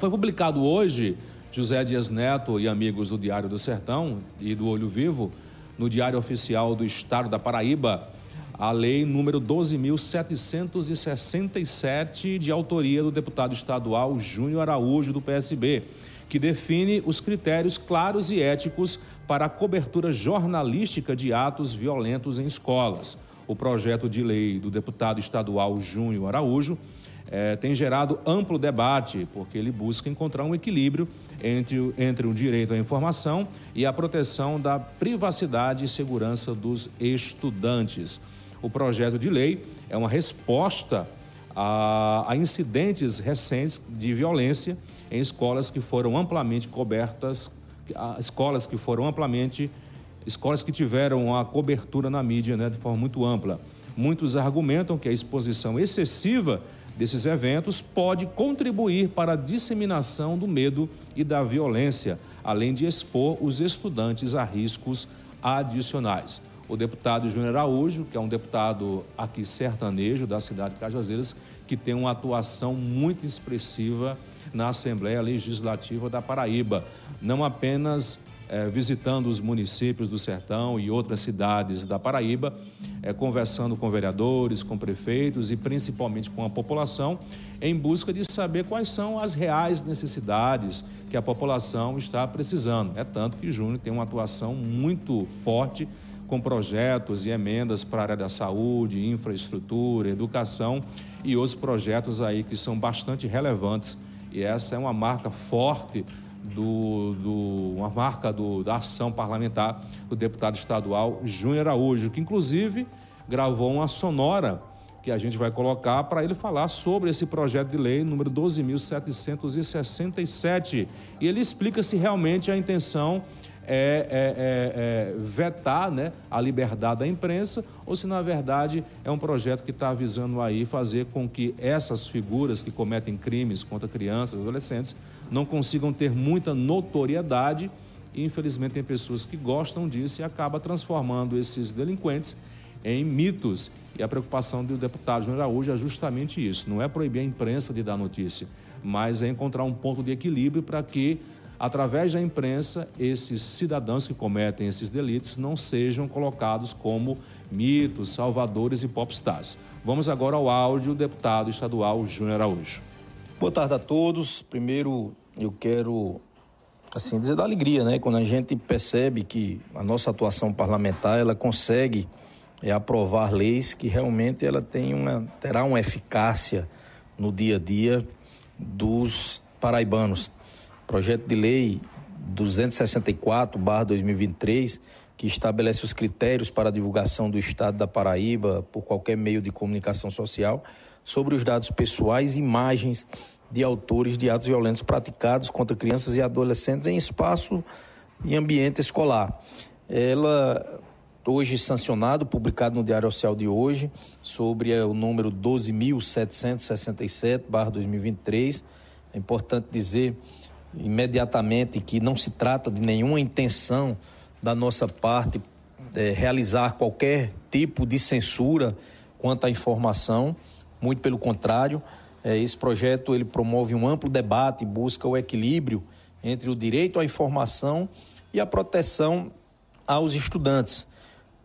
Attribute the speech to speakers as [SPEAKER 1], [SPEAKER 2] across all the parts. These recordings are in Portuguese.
[SPEAKER 1] Foi publicado hoje, José Dias Neto e amigos do Diário do Sertão e do Olho Vivo, no Diário Oficial do Estado da Paraíba, a lei número 12.767, de autoria do deputado estadual Júnior Araújo, do PSB, que define os critérios claros e éticos para a cobertura jornalística de atos violentos em escolas. O projeto de lei do deputado estadual Júnior Araújo é, tem gerado amplo debate, porque ele busca encontrar um equilíbrio entre, entre o direito à informação e a proteção da privacidade e segurança dos estudantes. O projeto de lei é uma resposta a, a incidentes recentes de violência em escolas que foram amplamente cobertas, escolas que foram amplamente, escolas que tiveram a cobertura na mídia né, de forma muito ampla. Muitos argumentam que a exposição excessiva desses eventos pode contribuir para a disseminação do medo e da violência, além de expor os estudantes a riscos adicionais. O deputado Júnior Araújo, que é um deputado aqui sertanejo da cidade de Cajazeiras, que tem uma atuação muito expressiva na Assembleia Legislativa da Paraíba, não apenas é, visitando os municípios do Sertão e outras cidades da Paraíba, é, conversando com vereadores, com prefeitos e principalmente com a população, em busca de saber quais são as reais necessidades que a população está precisando. É tanto que Júnior tem uma atuação muito forte com projetos e emendas para a área da saúde, infraestrutura, educação e outros projetos aí que são bastante relevantes. E essa é uma marca forte do, do, uma marca do, da ação parlamentar do deputado estadual Júnior Araújo, que inclusive gravou uma sonora que a gente vai colocar para ele falar sobre esse projeto de lei número 12.767. E ele explica se realmente a intenção é, é, é, é, vetar né, a liberdade da imprensa ou se, na verdade, é um projeto que está visando aí fazer com que essas figuras que cometem crimes contra crianças e adolescentes não consigam ter muita notoriedade e, infelizmente, tem pessoas que gostam disso e acaba transformando esses delinquentes em mitos. E a preocupação do deputado Júnior Araújo é justamente isso: não é proibir a imprensa de dar notícia, mas é encontrar um ponto de equilíbrio para que através da imprensa, esses cidadãos que cometem esses delitos não sejam colocados como mitos, salvadores e popstars. Vamos agora ao áudio do deputado estadual Júnior Araújo.
[SPEAKER 2] Boa tarde a todos. Primeiro, eu quero assim dizer da alegria, né, quando a gente percebe que a nossa atuação parlamentar ela consegue é, aprovar leis que realmente ela tem uma terá uma eficácia no dia a dia dos paraibanos projeto de lei 264/2023 que estabelece os critérios para a divulgação do Estado da Paraíba por qualquer meio de comunicação social sobre os dados pessoais e imagens de autores de atos violentos praticados contra crianças e adolescentes em espaço e ambiente escolar. Ela hoje sancionado, publicado no Diário Oficial de hoje, sobre o número 12.767/2023. É importante dizer imediatamente que não se trata de nenhuma intenção da nossa parte é, realizar qualquer tipo de censura quanto à informação, muito pelo contrário, é, esse projeto ele promove um amplo debate, busca o equilíbrio entre o direito à informação e a proteção aos estudantes,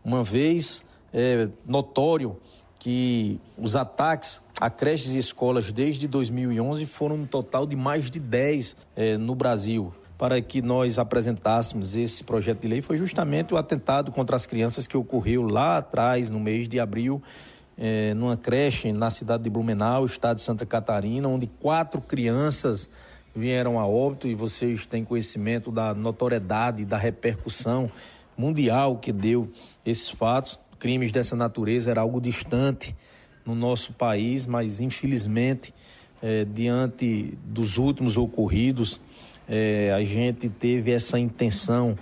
[SPEAKER 2] uma vez é, notório que os ataques a creches e escolas desde 2011 foram um total de mais de 10 eh, no Brasil. Para que nós apresentássemos esse projeto de lei foi justamente o atentado contra as crianças que ocorreu lá atrás, no mês de abril, eh, numa creche na cidade de Blumenau, estado de Santa Catarina, onde quatro crianças vieram a óbito e vocês têm conhecimento da notoriedade, da repercussão mundial que deu esses fatos crimes dessa natureza era algo distante no nosso país, mas infelizmente, é, diante dos últimos ocorridos, é, a gente teve essa intenção,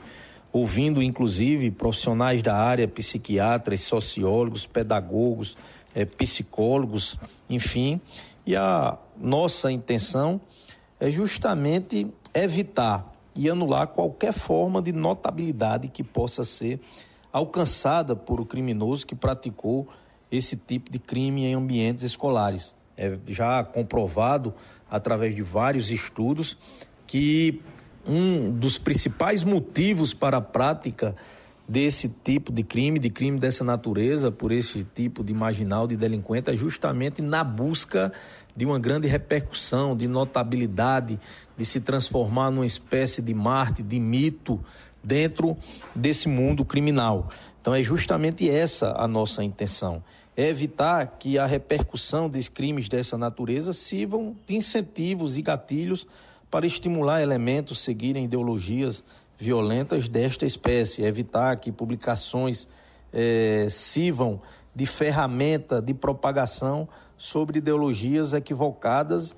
[SPEAKER 2] ouvindo inclusive profissionais da área, psiquiatras, sociólogos, pedagogos, é, psicólogos, enfim, e a nossa intenção é justamente evitar e anular qualquer forma de notabilidade que possa ser alcançada por o criminoso que praticou esse tipo de crime em ambientes escolares. é já comprovado através de vários estudos que um dos principais motivos para a prática desse tipo de crime, de crime dessa natureza, por esse tipo de marginal, de delinquente, é justamente na busca de uma grande repercussão, de notabilidade, de se transformar numa espécie de Marte, de mito dentro desse mundo criminal. Então é justamente essa a nossa intenção. É evitar que a repercussão dos crimes dessa natureza sirvam de incentivos e gatilhos para estimular elementos seguirem ideologias violentas desta espécie, evitar que publicações eh, sirvam de ferramenta de propagação sobre ideologias equivocadas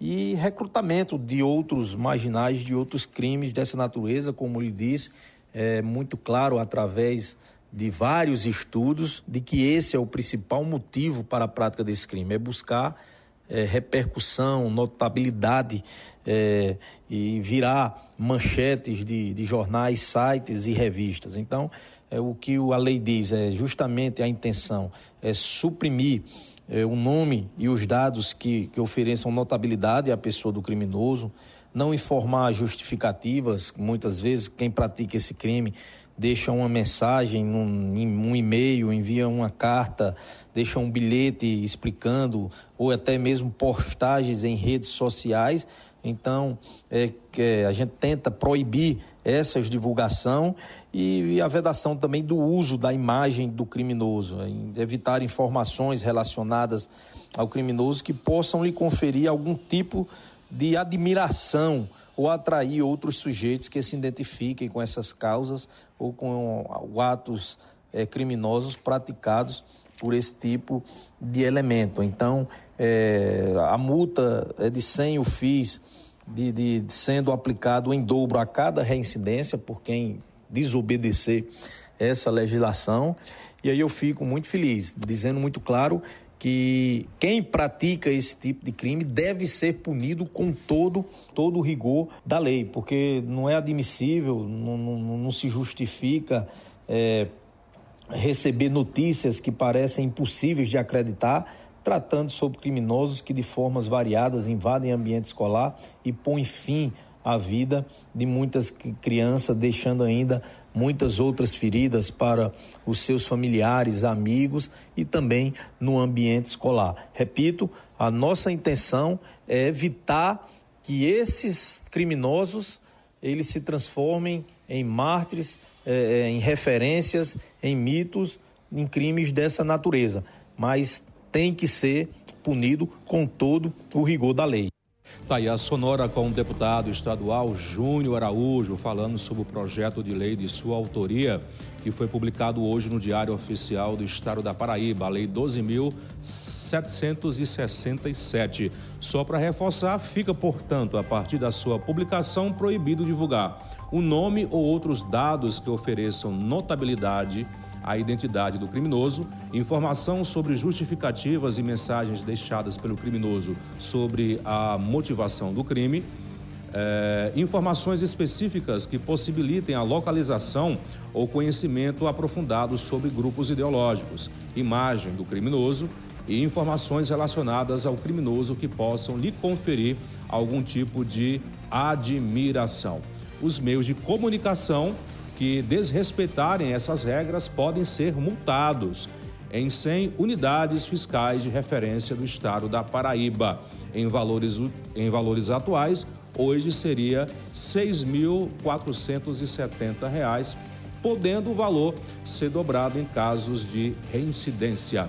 [SPEAKER 2] e recrutamento de outros marginais de outros crimes dessa natureza, como lhe disse, é muito claro através de vários estudos de que esse é o principal motivo para a prática desse crime, é buscar é, repercussão, notabilidade é, e virar manchetes de, de jornais, sites e revistas. Então, é, o que a lei diz é justamente a intenção é suprimir é, o nome e os dados que, que ofereçam notabilidade à pessoa do criminoso, não informar justificativas, muitas vezes quem pratica esse crime deixa uma mensagem num, um e-mail, envia uma carta, deixa um bilhete explicando, ou até mesmo postagens em redes sociais. Então, é, é, a gente tenta proibir essa divulgação e, a vedação também do uso da imagem do criminoso, evitar informações relacionadas ao criminoso que possam lhe conferir algum tipo de admiração ou atrair outros sujeitos que se identifiquem com essas causas ou com atos é, criminosos praticados por esse tipo de elemento. Então, é, a multa é de 100 UFIs, de, de, de, sendo aplicado em dobro a cada reincidência por quem desobedecer essa legislação. E aí eu fico muito feliz, dizendo muito claro que quem pratica esse tipo de crime deve ser punido com todo, todo o rigor da lei, porque não é admissível, não, não, não se justifica é, receber notícias que parecem impossíveis de acreditar, tratando sobre criminosos que de formas variadas invadem ambiente escolar e põem fim à vida de muitas crianças, deixando ainda muitas outras feridas para os seus familiares, amigos e também no ambiente escolar. Repito, a nossa intenção é evitar que esses criminosos eles se transformem em mártires, eh, em referências, em mitos, em crimes dessa natureza. Mas tem que ser punido com todo o rigor da lei.
[SPEAKER 1] Tá aí a sonora com o deputado estadual Júnior Araújo falando sobre o projeto de lei de sua autoria que foi publicado hoje no Diário Oficial do Estado da Paraíba, a Lei 12.767. Só para reforçar, fica, portanto, a partir da sua publicação, proibido divulgar o nome ou outros dados que ofereçam notabilidade a identidade do criminoso, informação sobre justificativas e mensagens deixadas pelo criminoso sobre a motivação do crime, é, informações específicas que possibilitem a localização ou conhecimento aprofundado sobre grupos ideológicos, imagem do criminoso e informações relacionadas ao criminoso que possam lhe conferir algum tipo de admiração. Os meios de comunicação que desrespeitarem essas regras podem ser multados em 100 unidades fiscais de referência do estado da Paraíba. Em valores, em valores atuais, hoje seria R$ 6.470, podendo o valor ser dobrado em casos de reincidência.